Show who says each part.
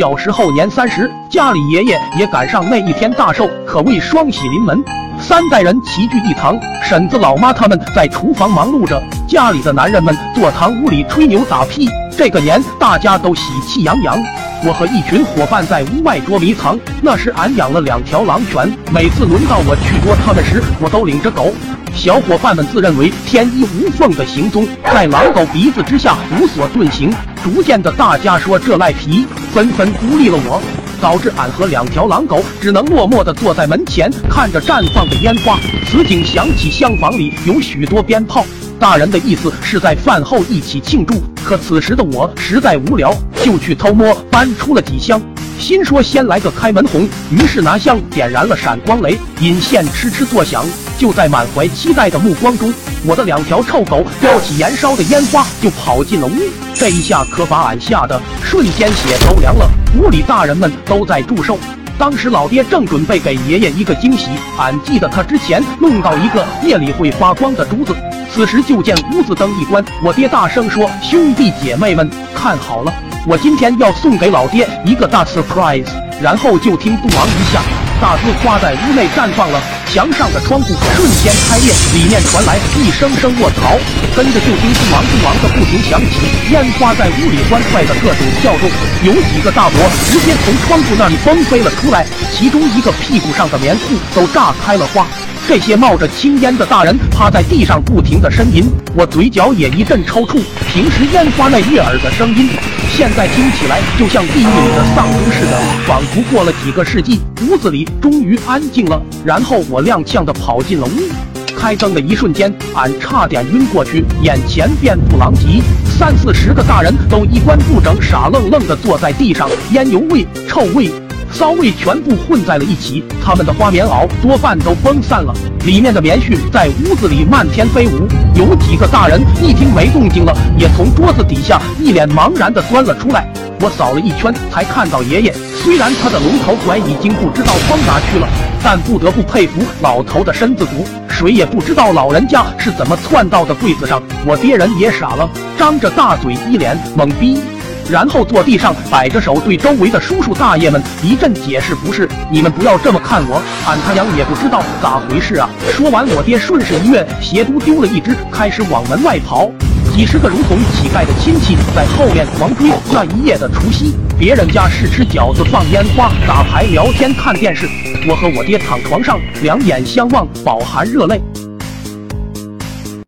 Speaker 1: 小时候年三十，家里爷爷也赶上那一天大寿，可谓双喜临门，三代人齐聚一堂。婶子、老妈他们在厨房忙碌着，家里的男人们坐堂屋里吹牛打屁。这个年大家都喜气洋洋。我和一群伙伴在屋外捉迷藏，那时俺养了两条狼犬，每次轮到我去捉它们时，我都领着狗。小伙伴们自认为天衣无缝的行踪，在狼狗鼻子之下无所遁形。逐渐的，大家说这赖皮，纷纷孤立了我，导致俺和两条狼狗只能默默的坐在门前，看着绽放的烟花。此景想起厢房里有许多鞭炮，大人的意思是在饭后一起庆祝。可此时的我实在无聊，就去偷摸搬出了几箱。心说先来个开门红，于是拿香点燃了闪光雷，引线哧哧作响。就在满怀期待的目光中，我的两条臭狗叼起燃烧的烟花就跑进了屋。这一下可把俺吓得瞬间血都凉了。屋里大人们都在祝寿，当时老爹正准备给爷爷一个惊喜。俺记得他之前弄到一个夜里会发光的珠子。此时就见屋子灯一关，我爹大声说：“兄弟姐妹们，看好了！”我今天要送给老爹一个大 surprise，然后就听“咚”一下，大字花在屋内绽放了，墙上的窗户瞬间开裂，里面传来一声声卧槽，跟着就听“不忙不忙”的不停响起，烟花在屋里欢快的各种跳动，有几个大伯直接从窗户那里崩飞了出来，其中一个屁股上的棉裤都炸开了花。这些冒着青烟的大人趴在地上不停的呻吟，我嘴角也一阵抽搐。平时烟花那悦耳的声音，现在听起来就像地狱里的丧钟似的，仿佛过了几个世纪。屋子里终于安静了，然后我踉跄的跑进了屋。开灯的一瞬间，俺差点晕过去，眼前遍布狼藉，三四十个大人都衣冠不整，傻愣愣的坐在地上，烟油味、臭味。骚味全部混在了一起，他们的花棉袄多半都崩散了，里面的棉絮在屋子里漫天飞舞。有几个大人一听没动静了，也从桌子底下一脸茫然地钻了出来。我扫了一圈，才看到爷爷。虽然他的龙头拐已经不知道崩哪去了，但不得不佩服老头的身子骨。谁也不知道老人家是怎么窜到的柜子上。我爹人也傻了，张着大嘴，一脸懵逼。然后坐地上摆着手，对周围的叔叔大爷们一阵解释：“不是，你们不要这么看我，俺他娘也不知道咋回事啊！”说完，我爹顺势一跃，鞋都丢了一只，开始往门外跑。几十个如同乞丐的亲戚在后面狂追。那一夜的除夕，别人家是吃饺子、放烟花、打牌、聊天、看电视，我和我爹躺床上，两眼相望，饱含热泪。